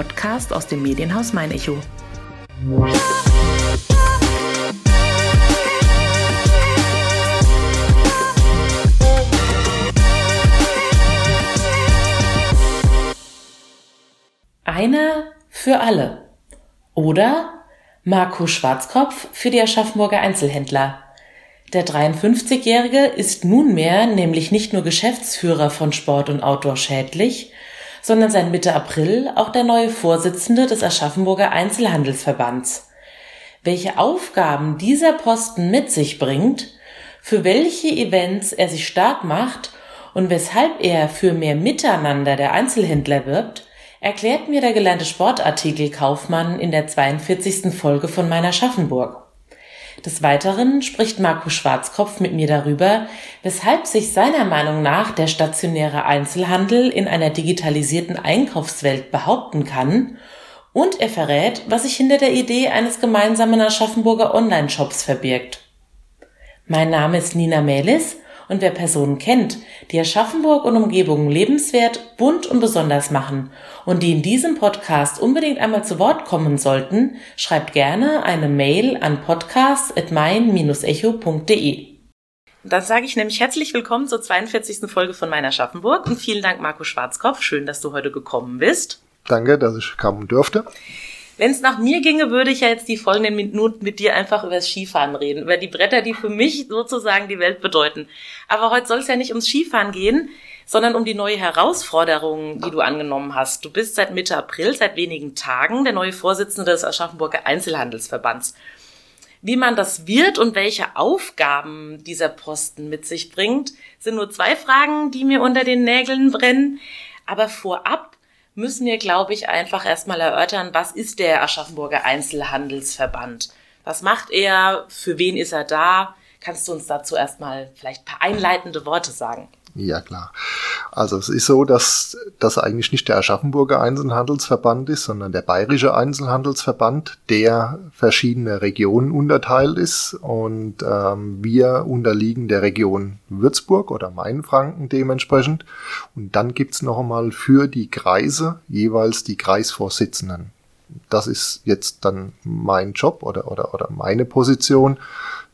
Podcast aus dem Medienhaus Mein Echo. Einer für alle. Oder Marco Schwarzkopf für die Aschaffenburger Einzelhändler. Der 53-Jährige ist nunmehr nämlich nicht nur Geschäftsführer von Sport und Outdoor Schädlich, sondern seit Mitte April auch der neue Vorsitzende des Aschaffenburger Einzelhandelsverbands. Welche Aufgaben dieser Posten mit sich bringt, für welche Events er sich stark macht und weshalb er für mehr Miteinander der Einzelhändler wirbt, erklärt mir der gelernte Sportartikelkaufmann in der 42. Folge von meiner Schaffenburg. Des Weiteren spricht Marco Schwarzkopf mit mir darüber, weshalb sich seiner Meinung nach der stationäre Einzelhandel in einer digitalisierten Einkaufswelt behaupten kann und er verrät, was sich hinter der Idee eines gemeinsamen Aschaffenburger Online-Shops verbirgt. Mein Name ist Nina Melis und wer Personen kennt, die Aschaffenburg und Umgebung lebenswert, bunt und besonders machen und die in diesem Podcast unbedingt einmal zu Wort kommen sollten, schreibt gerne eine Mail an podcast.mein-echo.de. Dann sage ich nämlich herzlich willkommen zur 42. Folge von meiner Schaffenburg und vielen Dank Marco Schwarzkopf. Schön, dass du heute gekommen bist. Danke, dass ich kommen durfte. Wenn es nach mir ginge, würde ich ja jetzt die folgenden Minuten mit dir einfach über das Skifahren reden, über die Bretter, die für mich sozusagen die Welt bedeuten. Aber heute soll es ja nicht ums Skifahren gehen, sondern um die neue Herausforderung, die du angenommen hast. Du bist seit Mitte April, seit wenigen Tagen, der neue Vorsitzende des Aschaffenburger Einzelhandelsverbands. Wie man das wird und welche Aufgaben dieser Posten mit sich bringt, sind nur zwei Fragen, die mir unter den Nägeln brennen. Aber vorab müssen wir, glaube ich, einfach erstmal erörtern, was ist der Aschaffenburger Einzelhandelsverband? Was macht er? Für wen ist er da? Kannst du uns dazu erstmal vielleicht ein paar einleitende Worte sagen? Ja, klar. Also es ist so, dass das eigentlich nicht der Aschaffenburger Einzelhandelsverband ist, sondern der Bayerische Einzelhandelsverband, der verschiedene Regionen unterteilt ist. Und ähm, wir unterliegen der Region Würzburg oder Mainfranken dementsprechend. Und dann gibt's noch einmal für die Kreise jeweils die Kreisvorsitzenden. Das ist jetzt dann mein Job oder, oder, oder meine Position.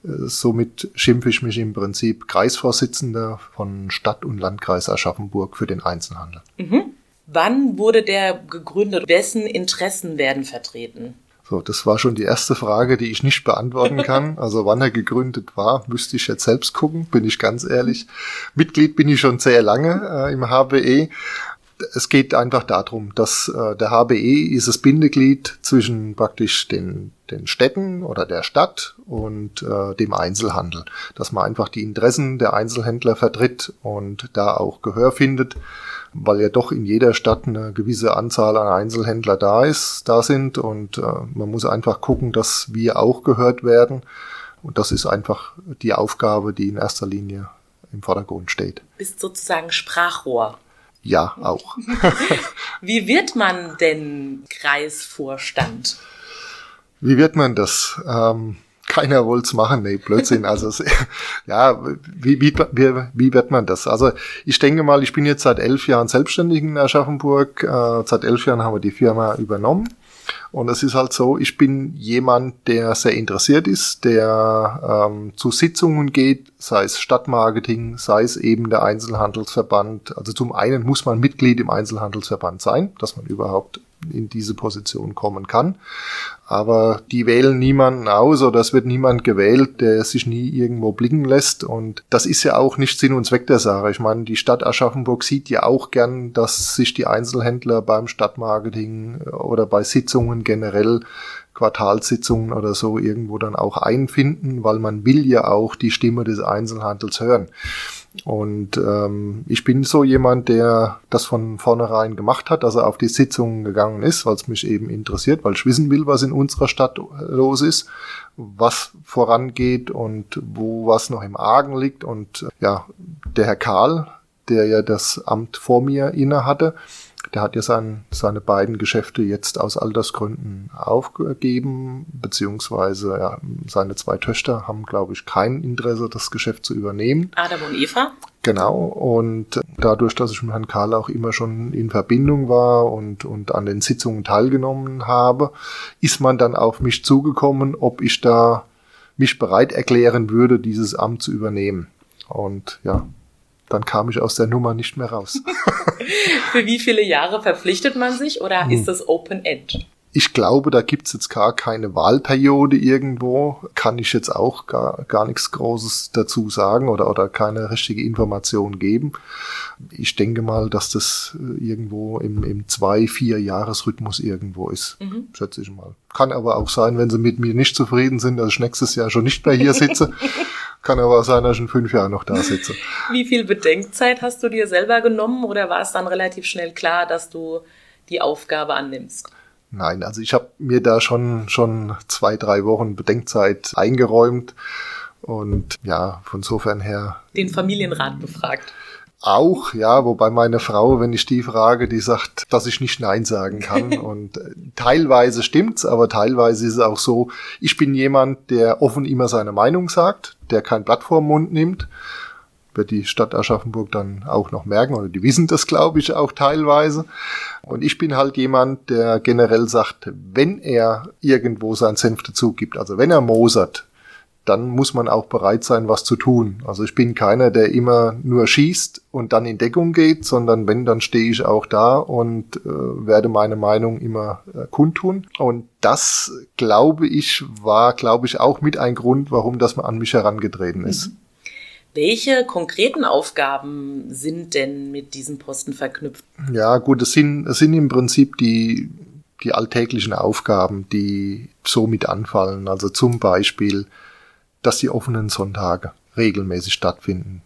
Somit schimpfe ich mich im Prinzip Kreisvorsitzender von Stadt- und Landkreis Aschaffenburg für den Einzelhandel. Mhm. Wann wurde der gegründet? Wessen Interessen werden vertreten? So, das war schon die erste Frage, die ich nicht beantworten kann. Also wann er gegründet war, müsste ich jetzt selbst gucken, bin ich ganz ehrlich. Mitglied bin ich schon sehr lange äh, im HBE es geht einfach darum, dass äh, der HBE ist das Bindeglied zwischen praktisch den, den Städten oder der Stadt und äh, dem Einzelhandel. Dass man einfach die Interessen der Einzelhändler vertritt und da auch Gehör findet, weil ja doch in jeder Stadt eine gewisse Anzahl an Einzelhändler da ist, da sind und äh, man muss einfach gucken, dass wir auch gehört werden. Und das ist einfach die Aufgabe, die in erster Linie im Vordergrund steht. Bist sozusagen Sprachrohr. Ja, auch. Wie wird man denn Kreisvorstand? Wie wird man das? Ähm, keiner wollte es machen, nee, Blödsinn. Also ja, wie, wie, wie, wie wird man das? Also ich denke mal, ich bin jetzt seit elf Jahren selbstständig in Aschaffenburg. Äh, seit elf Jahren haben wir die Firma übernommen. Und es ist halt so, ich bin jemand, der sehr interessiert ist, der ähm, zu Sitzungen geht, sei es Stadtmarketing, sei es eben der Einzelhandelsverband. Also zum einen muss man Mitglied im Einzelhandelsverband sein, dass man überhaupt in diese Position kommen kann. Aber die wählen niemanden aus oder es wird niemand gewählt, der sich nie irgendwo blicken lässt. Und das ist ja auch nicht Sinn und Zweck der Sache. Ich meine, die Stadt Aschaffenburg sieht ja auch gern, dass sich die Einzelhändler beim Stadtmarketing oder bei Sitzungen generell Quartalssitzungen oder so irgendwo dann auch einfinden, weil man will ja auch die Stimme des Einzelhandels hören. Und ähm, ich bin so jemand, der das von vornherein gemacht hat, dass er auf die Sitzungen gegangen ist, weil es mich eben interessiert, weil ich wissen will, was in unserer Stadt los ist, was vorangeht und wo was noch im Argen liegt. Und ja, der Herr Karl, der ja das Amt vor mir inne hatte, der hat ja sein, seine beiden Geschäfte jetzt aus Altersgründen aufgegeben, beziehungsweise ja, seine zwei Töchter haben, glaube ich, kein Interesse, das Geschäft zu übernehmen. Adam und Eva? Genau, und dadurch, dass ich mit Herrn Karl auch immer schon in Verbindung war und, und an den Sitzungen teilgenommen habe, ist man dann auf mich zugekommen, ob ich da mich bereit erklären würde, dieses Amt zu übernehmen. Und ja, dann kam ich aus der Nummer nicht mehr raus. Für wie viele Jahre verpflichtet man sich oder hm. ist das Open End? Ich glaube, da gibt's jetzt gar keine Wahlperiode irgendwo. Kann ich jetzt auch gar, gar nichts Großes dazu sagen oder, oder keine richtige Information geben. Ich denke mal, dass das äh, irgendwo im, im zwei, vier Jahresrhythmus irgendwo ist. Mhm. Schätze ich mal. Kann aber auch sein, wenn sie mit mir nicht zufrieden sind, dass ich nächstes Jahr schon nicht mehr hier sitze. Kann aber sein, dass ich in fünf Jahren noch da sitze. Wie viel Bedenkzeit hast du dir selber genommen oder war es dann relativ schnell klar, dass du die Aufgabe annimmst? Nein, also ich habe mir da schon schon zwei, drei Wochen Bedenkzeit eingeräumt und ja, von sofern her. Den Familienrat befragt. Auch, ja, wobei meine Frau, wenn ich die frage, die sagt, dass ich nicht Nein sagen kann. Und äh, teilweise stimmt's, aber teilweise ist es auch so, ich bin jemand, der offen immer seine Meinung sagt, der kein Blatt vor den Mund nimmt wird die Stadt Aschaffenburg dann auch noch merken, oder die wissen das, glaube ich, auch teilweise. Und ich bin halt jemand, der generell sagt, wenn er irgendwo seinen Senf dazu gibt, also wenn er mosert, dann muss man auch bereit sein, was zu tun. Also ich bin keiner, der immer nur schießt und dann in Deckung geht, sondern wenn, dann stehe ich auch da und äh, werde meine Meinung immer äh, kundtun. Und das, glaube ich, war, glaube ich, auch mit ein Grund, warum das an mich herangetreten ist. Mhm. Welche konkreten Aufgaben sind denn mit diesem Posten verknüpft? Ja, gut, es sind, es sind im Prinzip die, die alltäglichen Aufgaben, die so mit anfallen. Also zum Beispiel, dass die offenen Sonntage regelmäßig stattfinden.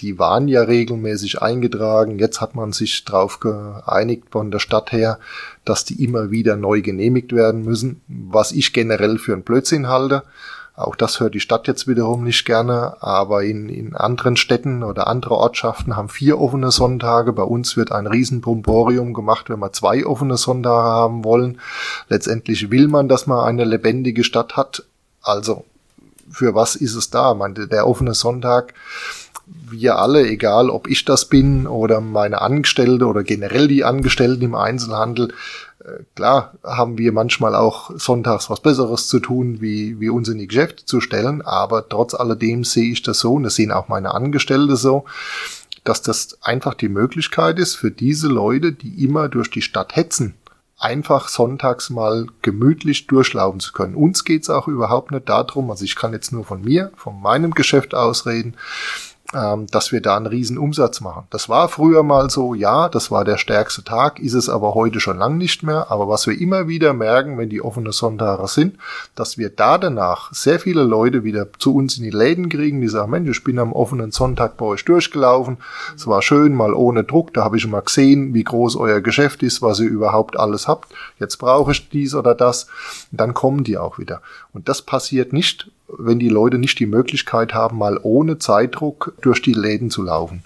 Die waren ja regelmäßig eingetragen. Jetzt hat man sich darauf geeinigt von der Stadt her, dass die immer wieder neu genehmigt werden müssen, was ich generell für einen Blödsinn halte. Auch das hört die Stadt jetzt wiederum nicht gerne, aber in, in anderen Städten oder andere Ortschaften haben vier offene Sonntage. Bei uns wird ein Riesenbromborium gemacht, wenn wir zwei offene Sonntage haben wollen. Letztendlich will man, dass man eine lebendige Stadt hat. Also, für was ist es da? Meine, der offene Sonntag wir alle, egal ob ich das bin oder meine Angestellte oder generell die Angestellten im Einzelhandel, äh, klar haben wir manchmal auch sonntags was Besseres zu tun, wie, wie uns in die Geschäfte zu stellen, aber trotz alledem sehe ich das so, und das sehen auch meine Angestellte so, dass das einfach die Möglichkeit ist für diese Leute, die immer durch die Stadt hetzen, einfach sonntags mal gemütlich durchlaufen zu können. Uns geht's auch überhaupt nicht darum, also ich kann jetzt nur von mir, von meinem Geschäft ausreden, ähm, dass wir da einen riesen Umsatz machen. Das war früher mal so, ja, das war der stärkste Tag, ist es aber heute schon lang nicht mehr. Aber was wir immer wieder merken, wenn die offene Sonntage sind, dass wir da danach sehr viele Leute wieder zu uns in die Läden kriegen, die sagen, Mensch, ich bin am offenen Sonntag bei euch durchgelaufen. Es war schön, mal ohne Druck. Da habe ich mal gesehen, wie groß euer Geschäft ist, was ihr überhaupt alles habt. Jetzt brauche ich dies oder das. dann kommen die auch wieder. Und das passiert nicht, wenn die Leute nicht die Möglichkeit haben, mal ohne Zeitdruck durch die Läden zu laufen.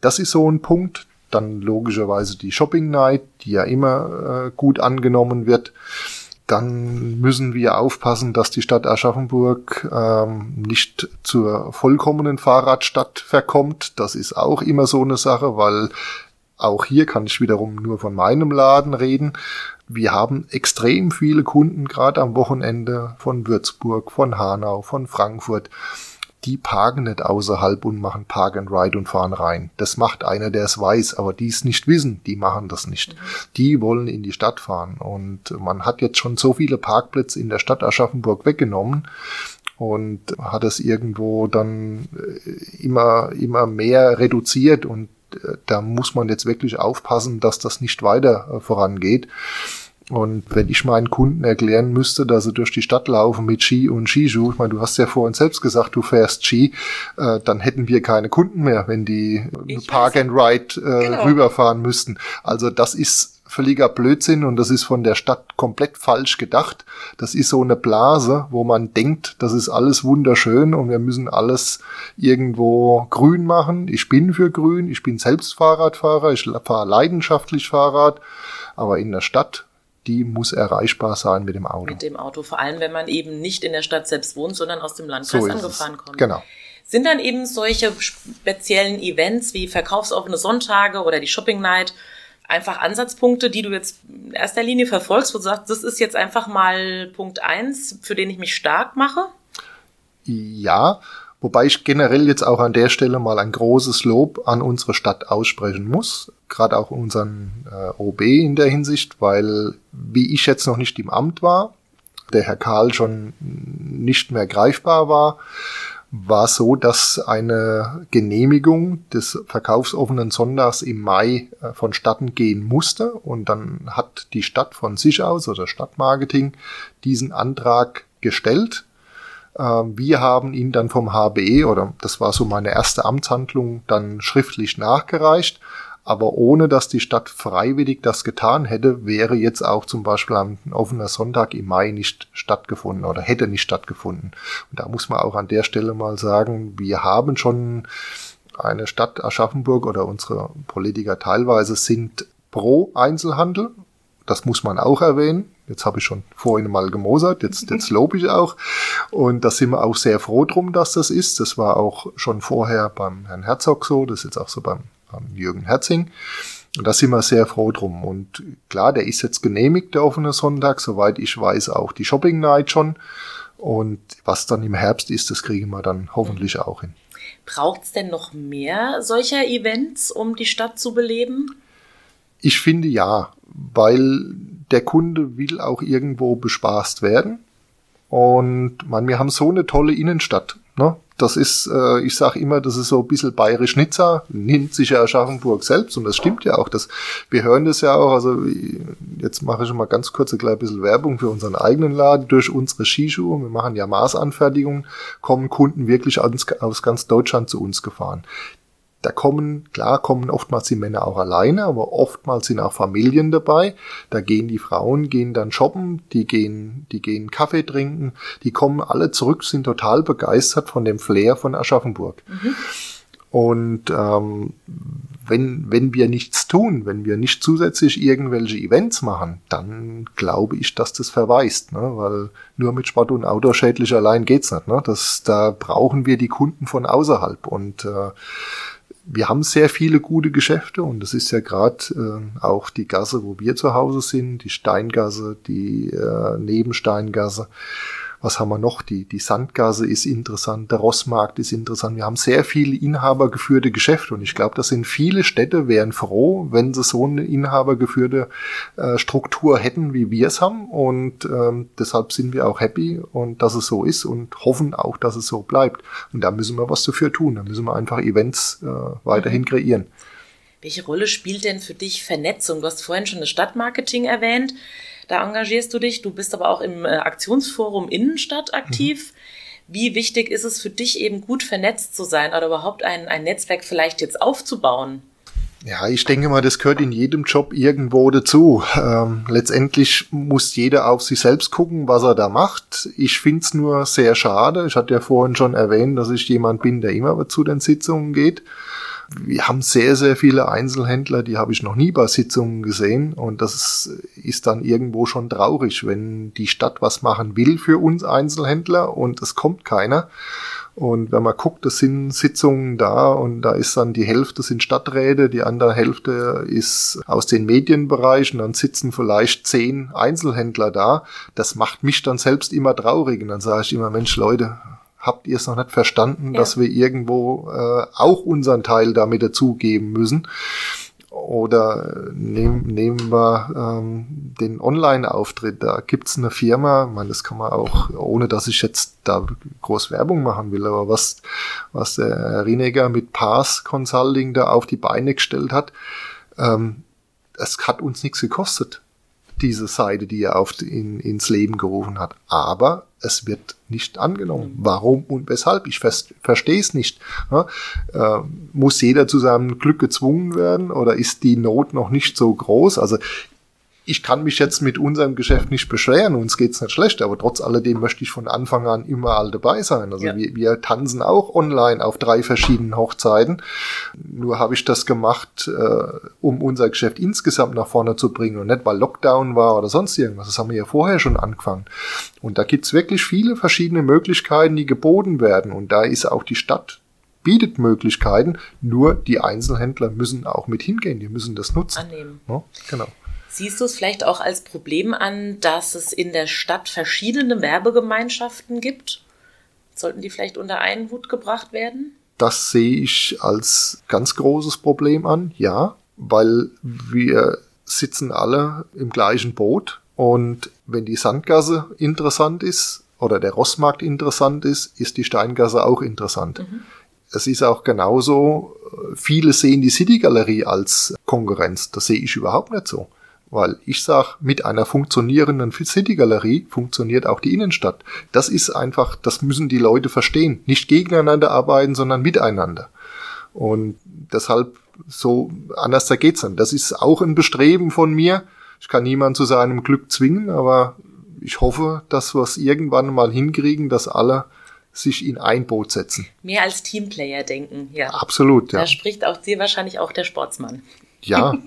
Das ist so ein Punkt. Dann logischerweise die Shopping Night, die ja immer äh, gut angenommen wird. Dann müssen wir aufpassen, dass die Stadt Aschaffenburg ähm, nicht zur vollkommenen Fahrradstadt verkommt. Das ist auch immer so eine Sache, weil auch hier kann ich wiederum nur von meinem Laden reden wir haben extrem viele Kunden, gerade am Wochenende von Würzburg, von Hanau, von Frankfurt. Die parken nicht außerhalb und machen Park and Ride und fahren rein. Das macht einer, der es weiß, aber die es nicht wissen, die machen das nicht. Die wollen in die Stadt fahren. Und man hat jetzt schon so viele Parkplätze in der Stadt Aschaffenburg weggenommen und hat es irgendwo dann äh, immer, immer mehr reduziert und da muss man jetzt wirklich aufpassen, dass das nicht weiter äh, vorangeht. Und wenn ich meinen Kunden erklären müsste, dass sie durch die Stadt laufen mit Ski und Skischuh, ich meine, du hast ja vorhin selbst gesagt, du fährst Ski, äh, dann hätten wir keine Kunden mehr, wenn die ich Park and Ride äh, genau. rüberfahren müssten. Also das ist völliger Blödsinn und das ist von der Stadt komplett falsch gedacht. Das ist so eine Blase, wo man denkt, das ist alles wunderschön und wir müssen alles irgendwo grün machen. Ich bin für grün, ich bin selbst Fahrradfahrer, ich fahre leidenschaftlich Fahrrad, aber in der Stadt die muss erreichbar sein mit dem Auto. Mit dem Auto, vor allem wenn man eben nicht in der Stadt selbst wohnt, sondern aus dem Landkreis so angefahren kommt. Genau. sind dann eben solche speziellen Events wie verkaufsoffene Sonntage oder die Shopping Night einfach Ansatzpunkte, die du jetzt in erster Linie verfolgst, wo du sagst, das ist jetzt einfach mal Punkt eins, für den ich mich stark mache? Ja, wobei ich generell jetzt auch an der Stelle mal ein großes Lob an unsere Stadt aussprechen muss, gerade auch unseren äh, OB in der Hinsicht, weil wie ich jetzt noch nicht im Amt war, der Herr Karl schon nicht mehr greifbar war, war so, dass eine Genehmigung des verkaufsoffenen Sonntags im Mai äh, vonstatten gehen musste. Und dann hat die Stadt von sich aus oder Stadtmarketing diesen Antrag gestellt. Ähm, wir haben ihn dann vom HBE, oder das war so meine erste Amtshandlung, dann schriftlich nachgereicht aber ohne dass die Stadt freiwillig das getan hätte, wäre jetzt auch zum Beispiel ein offener Sonntag im Mai nicht stattgefunden oder hätte nicht stattgefunden. Und da muss man auch an der Stelle mal sagen, wir haben schon eine Stadt Aschaffenburg oder unsere Politiker teilweise sind pro Einzelhandel. Das muss man auch erwähnen. Jetzt habe ich schon vorhin mal gemosert, jetzt, jetzt lobe ich auch. Und da sind wir auch sehr froh drum, dass das ist. Das war auch schon vorher beim Herrn Herzog so, das ist jetzt auch so beim Jürgen Herzing. Und da sind wir sehr froh drum. Und klar, der ist jetzt genehmigt, der offene Sonntag, soweit ich weiß, auch die Shopping Night schon. Und was dann im Herbst ist, das kriegen wir dann hoffentlich auch hin. Braucht es denn noch mehr solcher Events, um die Stadt zu beleben? Ich finde ja, weil der Kunde will auch irgendwo bespaßt werden. Und man, wir haben so eine tolle Innenstadt. Ne? Das ist, äh, ich sage immer, das ist so ein bisschen bayerisch Nizza, nimmt sich ja Aschaffenburg selbst und das stimmt ja auch. Das, wir hören das ja auch, also jetzt mache ich mal ganz kurz ein klein bisschen Werbung für unseren eigenen Laden. Durch unsere Skischuhe, wir machen ja Maßanfertigungen, kommen Kunden wirklich aus, aus ganz Deutschland zu uns gefahren da kommen, klar kommen oftmals die Männer auch alleine, aber oftmals sind auch Familien dabei. Da gehen die Frauen, gehen dann shoppen, die gehen, die gehen Kaffee trinken, die kommen alle zurück, sind total begeistert von dem Flair von Aschaffenburg. Mhm. Und ähm, wenn, wenn wir nichts tun, wenn wir nicht zusätzlich irgendwelche Events machen, dann glaube ich, dass das verweist, ne? weil nur mit Sport und Outdoor schädlich allein geht's nicht. Ne? Das, da brauchen wir die Kunden von außerhalb und äh, wir haben sehr viele gute Geschäfte und das ist ja gerade äh, auch die Gasse, wo wir zu Hause sind, die Steingasse, die äh, Nebensteingasse was haben wir noch? Die, die Sandgasse ist interessant, der Rossmarkt ist interessant. Wir haben sehr viele inhabergeführte Geschäfte und ich glaube, das sind viele Städte wären froh, wenn sie so eine inhabergeführte äh, Struktur hätten, wie wir es haben. Und ähm, deshalb sind wir auch happy und dass es so ist und hoffen auch, dass es so bleibt. Und da müssen wir was dafür tun. Da müssen wir einfach Events äh, weiterhin mhm. kreieren. Welche Rolle spielt denn für dich Vernetzung? Du hast vorhin schon das Stadtmarketing erwähnt. Da engagierst du dich. Du bist aber auch im äh, Aktionsforum Innenstadt aktiv. Mhm. Wie wichtig ist es für dich eben gut vernetzt zu sein oder überhaupt ein, ein Netzwerk vielleicht jetzt aufzubauen? Ja, ich denke mal, das gehört in jedem Job irgendwo dazu. Ähm, letztendlich muss jeder auf sich selbst gucken, was er da macht. Ich find's nur sehr schade. Ich hatte ja vorhin schon erwähnt, dass ich jemand bin, der immer zu den Sitzungen geht wir haben sehr, sehr viele Einzelhändler, die habe ich noch nie bei Sitzungen gesehen. Und das ist dann irgendwo schon traurig, wenn die Stadt was machen will für uns Einzelhändler und es kommt keiner. Und wenn man guckt, das sind Sitzungen da und da ist dann die Hälfte sind Stadträte, die andere Hälfte ist aus den Medienbereichen, dann sitzen vielleicht zehn Einzelhändler da. Das macht mich dann selbst immer traurig und dann sage ich immer, Mensch Leute, habt ihr es noch nicht verstanden, ja. dass wir irgendwo äh, auch unseren Teil damit dazugeben müssen. Oder nehm, nehmen wir ähm, den Online-Auftritt. Da gibt's eine Firma, ich meine, das kann man auch, ohne dass ich jetzt da groß Werbung machen will, aber was, was der Herr Rineger mit Pass Consulting da auf die Beine gestellt hat, ähm, es hat uns nichts gekostet diese Seite, die er auf in, ins Leben gerufen hat. Aber es wird nicht angenommen. Warum und weshalb? Ich verstehe es nicht. Ja, äh, muss jeder zu seinem Glück gezwungen werden oder ist die Not noch nicht so groß? Also ich kann mich jetzt mit unserem Geschäft nicht beschweren, uns geht's nicht schlecht, aber trotz alledem möchte ich von Anfang an immer all dabei sein. Also ja. wir, wir tanzen auch online auf drei verschiedenen Hochzeiten. Nur habe ich das gemacht, äh, um unser Geschäft insgesamt nach vorne zu bringen und nicht, weil Lockdown war oder sonst irgendwas. Das haben wir ja vorher schon angefangen. Und da gibt's wirklich viele verschiedene Möglichkeiten, die geboten werden. Und da ist auch die Stadt bietet Möglichkeiten, nur die Einzelhändler müssen auch mit hingehen, die müssen das nutzen. Annehmen. Ja, genau. Siehst du es vielleicht auch als Problem an, dass es in der Stadt verschiedene Werbegemeinschaften gibt? Sollten die vielleicht unter einen Hut gebracht werden? Das sehe ich als ganz großes Problem an, ja, weil wir sitzen alle im gleichen Boot und wenn die Sandgasse interessant ist oder der Rossmarkt interessant ist, ist die Steingasse auch interessant. Mhm. Es ist auch genauso, viele sehen die City Galerie als Konkurrenz. Das sehe ich überhaupt nicht so. Weil ich sag, mit einer funktionierenden City-Galerie funktioniert auch die Innenstadt. Das ist einfach, das müssen die Leute verstehen. Nicht gegeneinander arbeiten, sondern miteinander. Und deshalb so, anders da geht's dann. Das ist auch ein Bestreben von mir. Ich kann niemanden zu seinem Glück zwingen, aber ich hoffe, dass wir es irgendwann mal hinkriegen, dass alle sich in ein Boot setzen. Mehr als Teamplayer denken, ja. Absolut, ja. Da spricht auch dir wahrscheinlich auch der Sportsmann. Ja.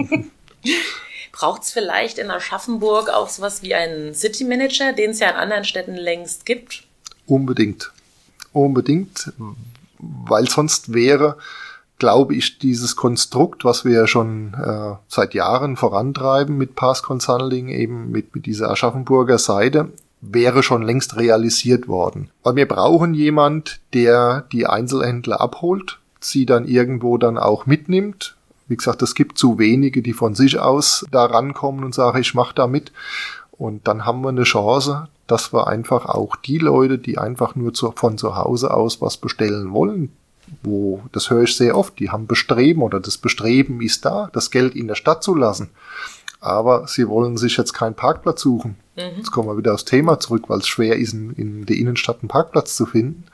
Braucht es vielleicht in Aschaffenburg auch sowas wie einen City Manager, den es ja in anderen Städten längst gibt? Unbedingt. Unbedingt, weil sonst wäre, glaube ich, dieses Konstrukt, was wir ja schon äh, seit Jahren vorantreiben mit Pass Consulting, eben mit, mit dieser Aschaffenburger Seite, wäre schon längst realisiert worden. Weil wir brauchen jemand, der die Einzelhändler abholt, sie dann irgendwo dann auch mitnimmt, wie gesagt, es gibt zu wenige, die von sich aus da rankommen und sagen, ich mache da mit. Und dann haben wir eine Chance, dass wir einfach auch die Leute, die einfach nur zu, von zu Hause aus was bestellen wollen, wo, das höre ich sehr oft, die haben Bestreben oder das Bestreben ist da, das Geld in der Stadt zu lassen. Aber sie wollen sich jetzt keinen Parkplatz suchen. Mhm. Jetzt kommen wir wieder aufs Thema zurück, weil es schwer ist, in, in der Innenstadt einen Parkplatz zu finden.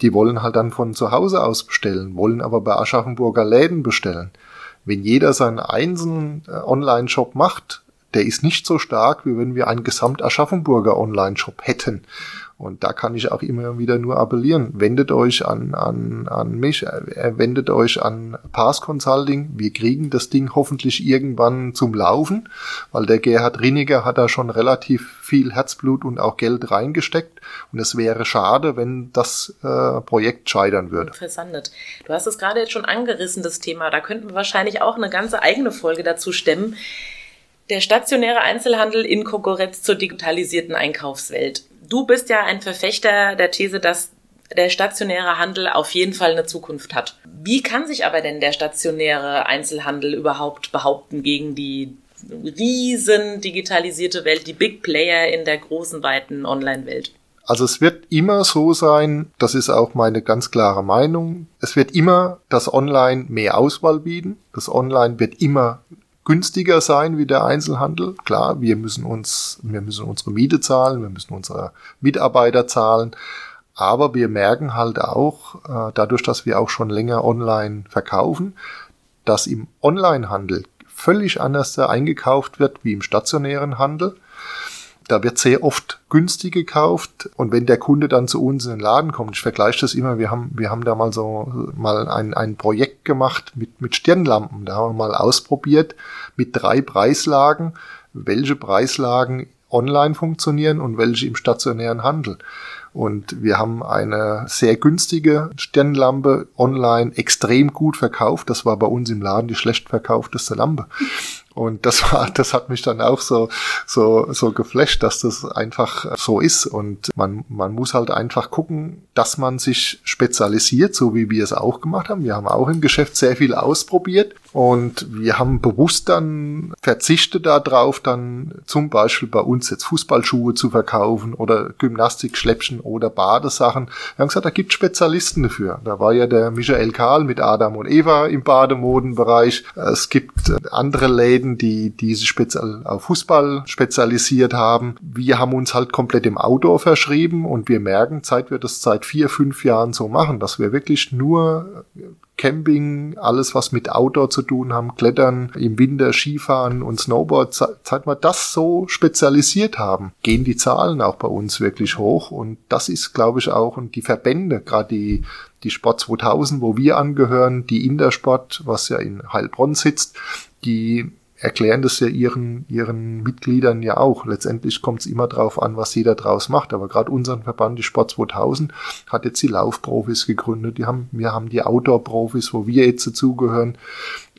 Die wollen halt dann von zu Hause aus bestellen, wollen aber bei Aschaffenburger Läden bestellen. Wenn jeder seinen einzelnen äh, Online-Shop macht, der ist nicht so stark, wie wenn wir einen Gesamt-Aschaffenburger Online-Shop hätten. Und da kann ich auch immer wieder nur appellieren. Wendet euch an, an, an mich, äh, wendet euch an Pass Consulting. Wir kriegen das Ding hoffentlich irgendwann zum Laufen, weil der Gerhard Riniger hat da schon relativ viel Herzblut und auch Geld reingesteckt. Und es wäre schade, wenn das äh, Projekt scheitern würde. Versandet. Du hast es gerade jetzt schon angerissen, das Thema. Da könnten wir wahrscheinlich auch eine ganze eigene Folge dazu stemmen. Der stationäre Einzelhandel in Konkurrenz zur digitalisierten Einkaufswelt. Du bist ja ein Verfechter der These, dass der stationäre Handel auf jeden Fall eine Zukunft hat. Wie kann sich aber denn der stationäre Einzelhandel überhaupt behaupten gegen die riesen digitalisierte Welt, die Big Player in der großen, weiten Online-Welt? Also es wird immer so sein, das ist auch meine ganz klare Meinung, es wird immer das Online mehr Auswahl bieten. Das Online wird immer günstiger sein wie der Einzelhandel. Klar, wir müssen uns, wir müssen unsere Miete zahlen, wir müssen unsere Mitarbeiter zahlen. Aber wir merken halt auch, äh, dadurch, dass wir auch schon länger online verkaufen, dass im Onlinehandel völlig anders eingekauft wird wie im stationären Handel. Da wird sehr oft günstig gekauft und wenn der Kunde dann zu uns in den Laden kommt, ich vergleiche das immer, wir haben, wir haben da mal so mal ein, ein Projekt gemacht mit, mit Stirnlampen, da haben wir mal ausprobiert mit drei Preislagen, welche Preislagen online funktionieren und welche im stationären Handel. Und wir haben eine sehr günstige Stirnlampe online extrem gut verkauft. Das war bei uns im Laden die schlecht verkaufteste Lampe. Und das war, das hat mich dann auch so, so, so geflasht, dass das einfach so ist. Und man, man muss halt einfach gucken, dass man sich spezialisiert, so wie wir es auch gemacht haben. Wir haben auch im Geschäft sehr viel ausprobiert und wir haben bewusst dann verzichtet darauf, dann zum Beispiel bei uns jetzt Fußballschuhe zu verkaufen oder Gymnastikschläppchen oder Badesachen. Wir haben gesagt, da gibt Spezialisten dafür. Da war ja der Michael Karl mit Adam und Eva im Bademodenbereich. Es gibt andere Läden, die, die sich speziell auf Fußball spezialisiert haben. Wir haben uns halt komplett im Outdoor verschrieben und wir merken, seit wir das seit vier, fünf Jahren so machen, dass wir wirklich nur Camping, alles was mit Outdoor zu tun haben, Klettern, im Winter Skifahren und Snowboard, seit wir das so spezialisiert haben, gehen die Zahlen auch bei uns wirklich hoch. Und das ist, glaube ich, auch und die Verbände, gerade die die Sport 2000, wo wir angehören, die Intersport, was ja in Heilbronn sitzt, die erklären das ja ihren, ihren Mitgliedern ja auch. Letztendlich kommt es immer drauf an, was jeder draus macht. Aber gerade unseren Verband, die Sport 2000, hat jetzt die Laufprofis gegründet. Die haben, wir haben die Outdoor-Profis, wo wir jetzt dazugehören.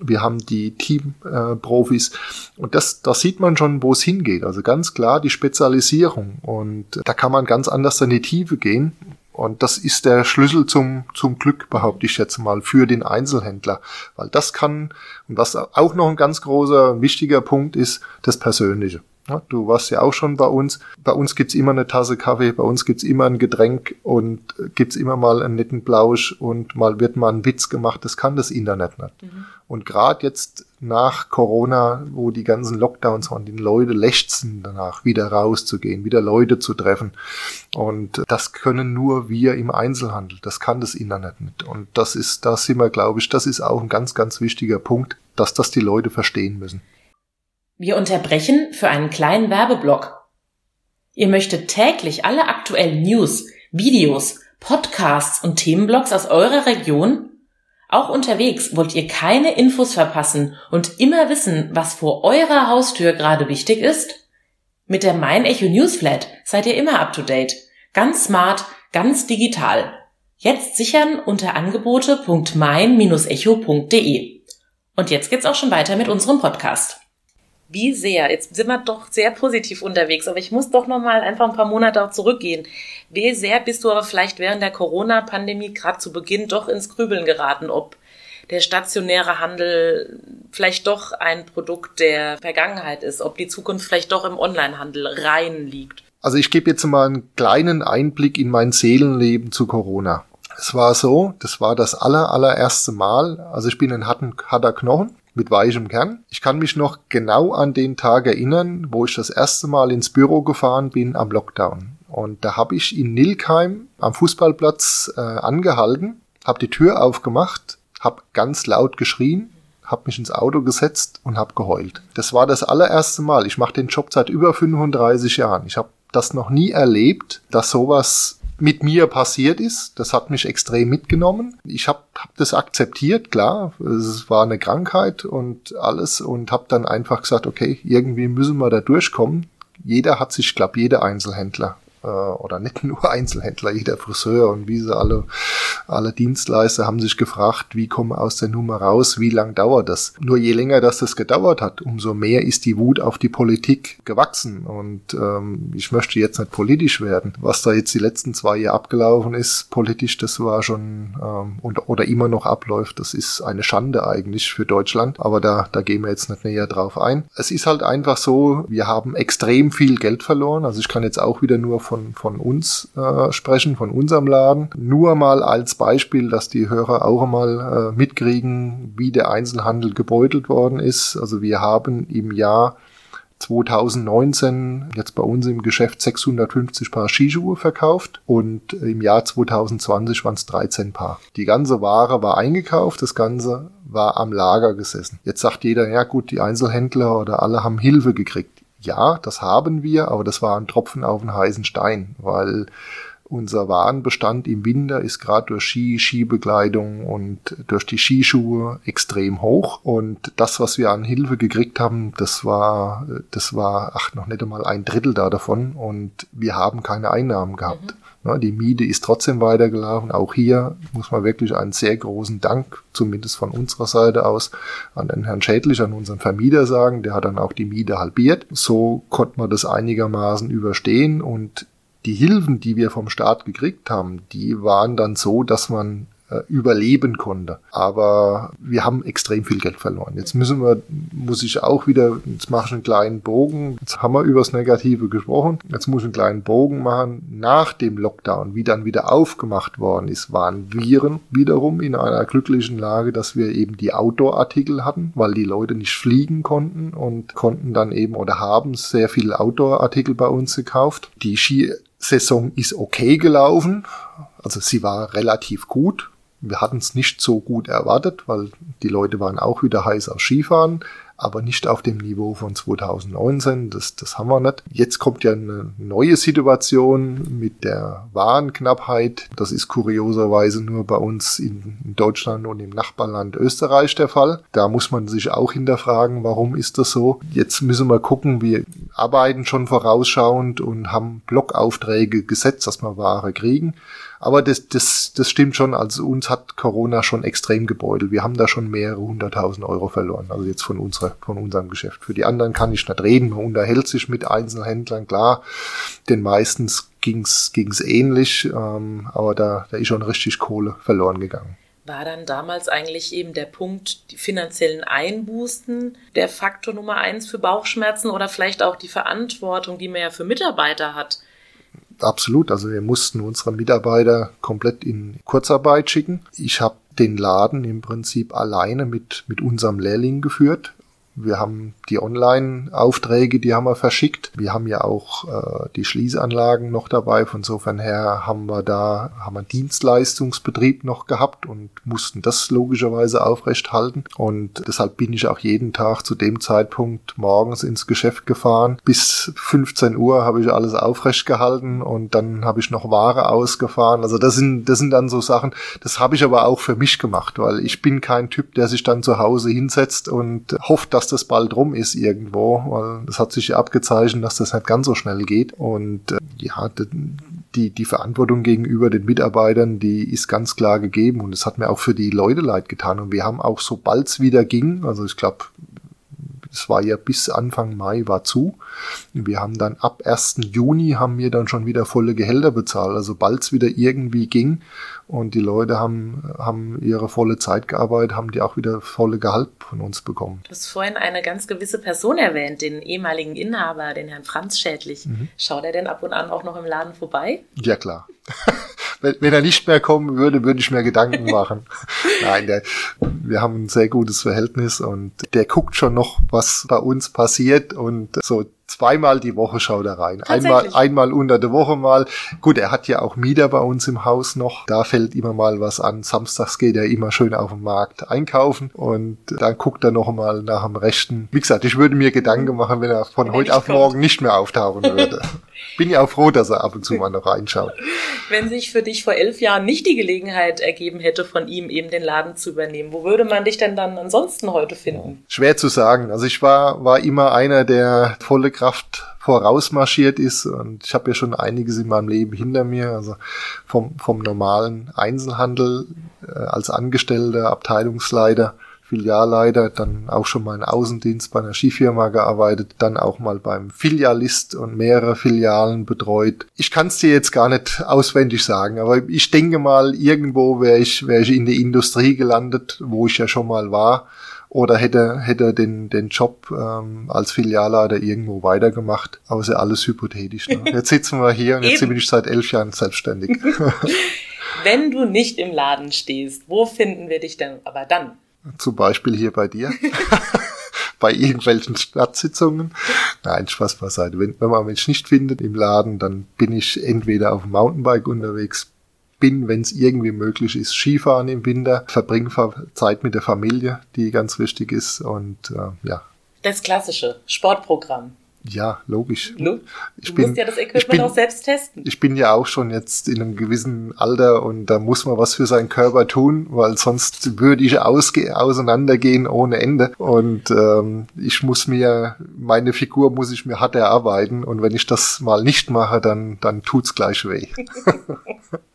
Wir haben die Team-Profis. Und das, da sieht man schon, wo es hingeht. Also ganz klar die Spezialisierung. Und da kann man ganz anders in die Tiefe gehen. Und das ist der Schlüssel zum, zum Glück, behaupte ich jetzt mal, für den Einzelhändler. Weil das kann, und was auch noch ein ganz großer, wichtiger Punkt ist, das Persönliche. Ja, du warst ja auch schon bei uns. Bei uns gibt's immer eine Tasse Kaffee, bei uns gibt's immer ein Getränk und gibt's immer mal einen netten Blausch und mal wird mal ein Witz gemacht. Das kann das Internet nicht. Mhm. Und gerade jetzt nach Corona, wo die ganzen Lockdowns waren, die Leute lechzen danach, wieder rauszugehen, wieder Leute zu treffen. Und das können nur wir im Einzelhandel. Das kann das Internet nicht. Und das ist, da sind wir, glaube ich, das ist auch ein ganz, ganz wichtiger Punkt, dass das die Leute verstehen müssen. Wir unterbrechen für einen kleinen Werbeblock. Ihr möchtet täglich alle aktuellen News, Videos, Podcasts und Themenblogs aus eurer Region? Auch unterwegs wollt ihr keine Infos verpassen und immer wissen, was vor eurer Haustür gerade wichtig ist? Mit der Mein Echo Newsflat seid ihr immer up to date. Ganz smart, ganz digital. Jetzt sichern unter angebote.mein-echo.de. Und jetzt geht's auch schon weiter mit unserem Podcast. Wie sehr, jetzt sind wir doch sehr positiv unterwegs, aber ich muss doch noch mal einfach ein paar Monate auch zurückgehen. Wie sehr bist du aber vielleicht während der Corona-Pandemie gerade zu Beginn doch ins Grübeln geraten, ob der stationäre Handel vielleicht doch ein Produkt der Vergangenheit ist, ob die Zukunft vielleicht doch im Onlinehandel rein liegt? Also ich gebe jetzt mal einen kleinen Einblick in mein Seelenleben zu Corona. Es war so, das war das aller, allererste Mal, also ich bin ein harter Knochen, mit weichem Kern. Ich kann mich noch genau an den Tag erinnern, wo ich das erste Mal ins Büro gefahren bin am Lockdown. Und da habe ich in Nilkheim am Fußballplatz äh, angehalten, habe die Tür aufgemacht, habe ganz laut geschrien, habe mich ins Auto gesetzt und habe geheult. Das war das allererste Mal. Ich mache den Job seit über 35 Jahren. Ich habe das noch nie erlebt, dass sowas mit mir passiert ist. Das hat mich extrem mitgenommen. Ich habe hab das akzeptiert, klar. Es war eine Krankheit und alles und habe dann einfach gesagt, okay, irgendwie müssen wir da durchkommen. Jeder hat sich, glaube jeder Einzelhändler äh, oder nicht nur Einzelhändler, jeder Friseur und wie sie alle, alle Dienstleister haben sich gefragt, wie kommen wir aus der Nummer raus, wie lang dauert das? Nur je länger das das gedauert hat, umso mehr ist die Wut auf die Politik gewachsen und ähm, ich möchte jetzt nicht politisch werden. Was da jetzt die letzten zwei Jahre abgelaufen ist, politisch, das war schon ähm, und, oder immer noch abläuft, das ist eine Schande eigentlich für Deutschland, aber da, da gehen wir jetzt nicht näher drauf ein. Es ist halt einfach so, wir haben extrem viel Geld verloren, also ich kann jetzt auch wieder nur von von, von uns äh, sprechen, von unserem Laden. Nur mal als Beispiel, dass die Hörer auch mal äh, mitkriegen, wie der Einzelhandel gebeutelt worden ist. Also wir haben im Jahr 2019 jetzt bei uns im Geschäft 650 Paar Skischuhe verkauft und im Jahr 2020 waren es 13 Paar. Die ganze Ware war eingekauft, das Ganze war am Lager gesessen. Jetzt sagt jeder, ja gut, die Einzelhändler oder alle haben Hilfe gekriegt ja, das haben wir, aber das war ein Tropfen auf den heißen Stein, weil unser Warenbestand im Winter ist gerade durch Ski, Skibekleidung und durch die Skischuhe extrem hoch. Und das, was wir an Hilfe gekriegt haben, das war, das war, ach, noch nicht einmal ein Drittel da davon. Und wir haben keine Einnahmen gehabt. Mhm. Ne, die Miete ist trotzdem weitergelaufen. Auch hier muss man wirklich einen sehr großen Dank, zumindest von unserer Seite aus, an den Herrn Schädlich, an unseren Vermieter sagen. Der hat dann auch die Miete halbiert. So konnte man das einigermaßen überstehen und die Hilfen, die wir vom Staat gekriegt haben, die waren dann so, dass man äh, überleben konnte. Aber wir haben extrem viel Geld verloren. Jetzt müssen wir, muss ich auch wieder, jetzt mache ich einen kleinen Bogen. Jetzt haben wir über das Negative gesprochen. Jetzt muss ich einen kleinen Bogen machen. Nach dem Lockdown, wie dann wieder aufgemacht worden ist, waren wir wiederum in einer glücklichen Lage, dass wir eben die Outdoor-Artikel hatten, weil die Leute nicht fliegen konnten und konnten dann eben oder haben sehr viele Outdoor-Artikel bei uns gekauft. Die Skisaison ist okay gelaufen. Also sie war relativ gut. Wir hatten es nicht so gut erwartet, weil die Leute waren auch wieder heiß auf Skifahren. Aber nicht auf dem Niveau von 2019. Das, das haben wir nicht. Jetzt kommt ja eine neue Situation mit der Warenknappheit. Das ist kurioserweise nur bei uns in, Deutschland und im Nachbarland Österreich der Fall. Da muss man sich auch hinterfragen, warum ist das so? Jetzt müssen wir gucken, wir arbeiten schon vorausschauend und haben Blockaufträge gesetzt, dass wir Ware kriegen. Aber das, das, das stimmt schon. Also uns hat Corona schon extrem gebeutelt. Wir haben da schon mehrere hunderttausend Euro verloren. Also jetzt von unserer, von unserem Geschäft. Für die anderen kann ich nicht reden. Man unterhält sich mit Einzelhändlern, klar. Den meistens ging's, ging's ähnlich. Ähm, aber da, da ist schon richtig Kohle verloren gegangen. War dann damals eigentlich eben der Punkt, die finanziellen Einbußen, der Faktor Nummer eins für Bauchschmerzen oder vielleicht auch die Verantwortung, die man ja für Mitarbeiter hat? Absolut. Also wir mussten unsere Mitarbeiter komplett in Kurzarbeit schicken. Ich habe den Laden im Prinzip alleine mit, mit unserem Lehrling geführt. Wir haben die Online-Aufträge, die haben wir verschickt. Wir haben ja auch äh, die Schließanlagen noch dabei. Von sofern her haben wir da haben wir Dienstleistungsbetrieb noch gehabt und mussten das logischerweise aufrecht halten. Und deshalb bin ich auch jeden Tag zu dem Zeitpunkt morgens ins Geschäft gefahren. Bis 15 Uhr habe ich alles aufrecht gehalten und dann habe ich noch Ware ausgefahren. Also das sind das sind dann so Sachen. Das habe ich aber auch für mich gemacht, weil ich bin kein Typ, der sich dann zu Hause hinsetzt und hofft, dass dass das bald rum ist irgendwo, weil es hat sich ja abgezeichnet, dass das nicht ganz so schnell geht. Und äh, ja, die, die Verantwortung gegenüber den Mitarbeitern, die ist ganz klar gegeben und es hat mir auch für die Leute leid getan. Und wir haben auch, sobald es wieder ging, also ich glaube, es war ja bis Anfang Mai war zu. Wir haben dann ab 1. Juni haben wir dann schon wieder volle Gehälter bezahlt. Also bald es wieder irgendwie ging und die Leute haben, haben ihre volle Zeit gearbeitet, haben die auch wieder volle Gehalt von uns bekommen. Du hast vorhin eine ganz gewisse Person erwähnt, den ehemaligen Inhaber, den Herrn Franz Schädlich. Mhm. Schaut er denn ab und an auch noch im Laden vorbei? Ja, klar. wenn, wenn er nicht mehr kommen würde, würde ich mir Gedanken machen. Nein, der, wir haben ein sehr gutes Verhältnis und der guckt schon noch, was bei uns passiert und so zweimal die Woche schaut er rein. Einmal, einmal unter der Woche mal. Gut, er hat ja auch Mieter bei uns im Haus noch. Da fällt immer mal was an. Samstags geht er immer schön auf dem Markt einkaufen und dann guckt er noch mal nach dem Rechten. Wie gesagt, ich würde mir Gedanken machen, wenn er von wenn heute auf kommt. morgen nicht mehr auftauchen würde. Bin ja auch froh, dass er ab und zu mal noch reinschaut. Wenn sich für dich vor elf Jahren nicht die Gelegenheit ergeben hätte, von ihm eben den Laden zu übernehmen, wo würde man dich denn dann ansonsten heute finden? Schwer zu sagen. Also ich war, war immer einer, der volle Kraft vorausmarschiert ist. Und ich habe ja schon einiges in meinem Leben hinter mir, also vom, vom normalen Einzelhandel äh, als Angestellter, Abteilungsleiter Filialleiter, dann auch schon mal in Außendienst bei einer Skifirma gearbeitet, dann auch mal beim Filialist und mehrere Filialen betreut. Ich kann es dir jetzt gar nicht auswendig sagen, aber ich denke mal, irgendwo wäre ich, wäre ich in der Industrie gelandet, wo ich ja schon mal war oder hätte hätte den den Job ähm, als Filialleiter irgendwo weitergemacht. Aber ist ja alles hypothetisch. Ne? Jetzt sitzen wir hier und jetzt bin ich seit elf Jahren selbstständig. Wenn du nicht im Laden stehst, wo finden wir dich denn aber dann? Zum Beispiel hier bei dir. bei irgendwelchen Stadtsitzungen. Nein, Spaß beiseite. Wenn, wenn man mich nicht findet im Laden, dann bin ich entweder auf dem Mountainbike unterwegs, bin, wenn es irgendwie möglich ist, Skifahren im Winter, verbringe Zeit mit der Familie, die ganz wichtig ist und äh, ja. Das klassische Sportprogramm. Ja, logisch. Du ich bin, musst ja das Equipment bin, auch selbst testen. Ich bin ja auch schon jetzt in einem gewissen Alter und da muss man was für seinen Körper tun, weil sonst würde ich ausge auseinandergehen ohne Ende. Und ähm, ich muss mir, meine Figur muss ich mir hart erarbeiten und wenn ich das mal nicht mache, dann, dann tut's gleich weh.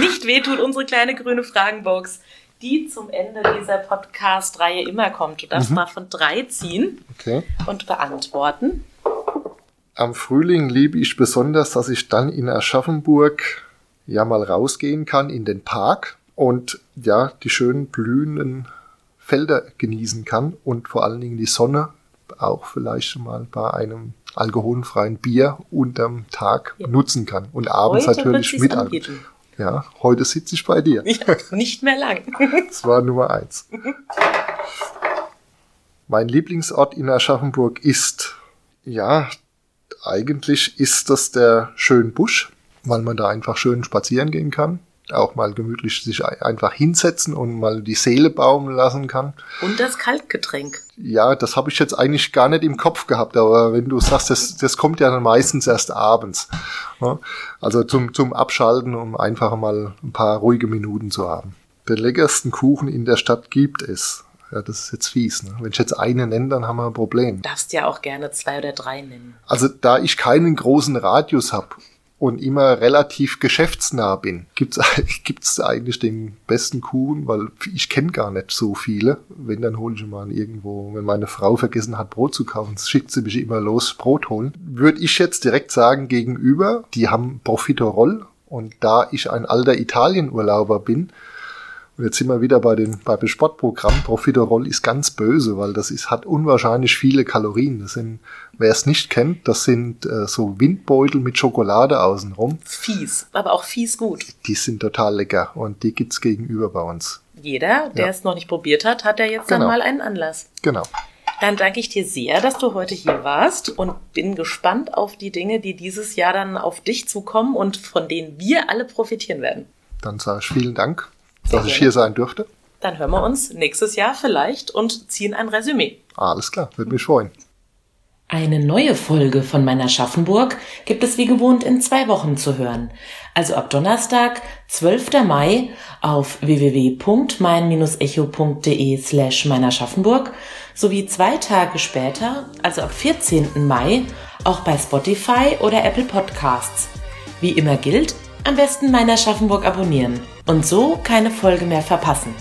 nicht weh tut unsere kleine grüne Fragenbox die zum Ende dieser Podcast-Reihe immer kommt. Du darfst mhm. mal von drei ziehen okay. und beantworten. Am Frühling liebe ich besonders, dass ich dann in Aschaffenburg ja mal rausgehen kann in den Park und ja die schönen blühenden Felder genießen kann und vor allen Dingen die Sonne auch vielleicht mal bei einem alkoholfreien Bier unterm Tag ja. nutzen kann und abends Heute natürlich mit anbieten. Ja, heute sitze ich bei dir. Ja, nicht mehr lang. Das war Nummer eins. Mein Lieblingsort in Aschaffenburg ist, ja, eigentlich ist das der Schönbusch, weil man da einfach schön spazieren gehen kann. Auch mal gemütlich sich einfach hinsetzen und mal die Seele baumen lassen kann. Und das Kaltgetränk. Ja, das habe ich jetzt eigentlich gar nicht im Kopf gehabt, aber wenn du sagst, das, das kommt ja dann meistens erst abends. Ja, also zum, zum Abschalten, um einfach mal ein paar ruhige Minuten zu haben. Den leckersten Kuchen in der Stadt gibt es. Ja, das ist jetzt fies. Ne? Wenn ich jetzt eine nenne, dann haben wir ein Problem. Darfst ja auch gerne zwei oder drei nennen. Also da ich keinen großen Radius habe und immer relativ geschäftsnah bin, gibt's gibt's eigentlich den besten Kuchen, weil ich kenne gar nicht so viele. Wenn, dann hole ich mal irgendwo, wenn meine Frau vergessen hat, Brot zu kaufen, schickt sie mich immer los, Brot holen. Würde ich jetzt direkt sagen, gegenüber, die haben Profiterol und da ich ein alter Italienurlauber bin, und jetzt sind wir wieder bei den, bei dem Sportprogramm. Profiterol ist ganz böse, weil das ist, hat unwahrscheinlich viele Kalorien. Das sind, wer es nicht kennt, das sind äh, so Windbeutel mit Schokolade außenrum. Fies, aber auch fies gut. Die sind total lecker und die gibt's gegenüber bei uns. Jeder, der ja. es noch nicht probiert hat, hat ja jetzt genau. dann mal einen Anlass. Genau. Dann danke ich dir sehr, dass du heute hier warst und bin gespannt auf die Dinge, die dieses Jahr dann auf dich zukommen und von denen wir alle profitieren werden. Dann sage ich vielen Dank sehr dass ich hier sein dürfte. Dann hören wir uns nächstes Jahr vielleicht und ziehen ein Resümee. Alles klar, würde mich freuen. Eine neue Folge von meiner Schaffenburg gibt es wie gewohnt in zwei Wochen zu hören. Also ab Donnerstag, 12. Mai auf www.mein-echo.de slash meiner Schaffenburg sowie zwei Tage später, also ab 14. Mai, auch bei Spotify oder Apple Podcasts. Wie immer gilt, am besten meiner Schaffenburg abonnieren und so keine Folge mehr verpassen.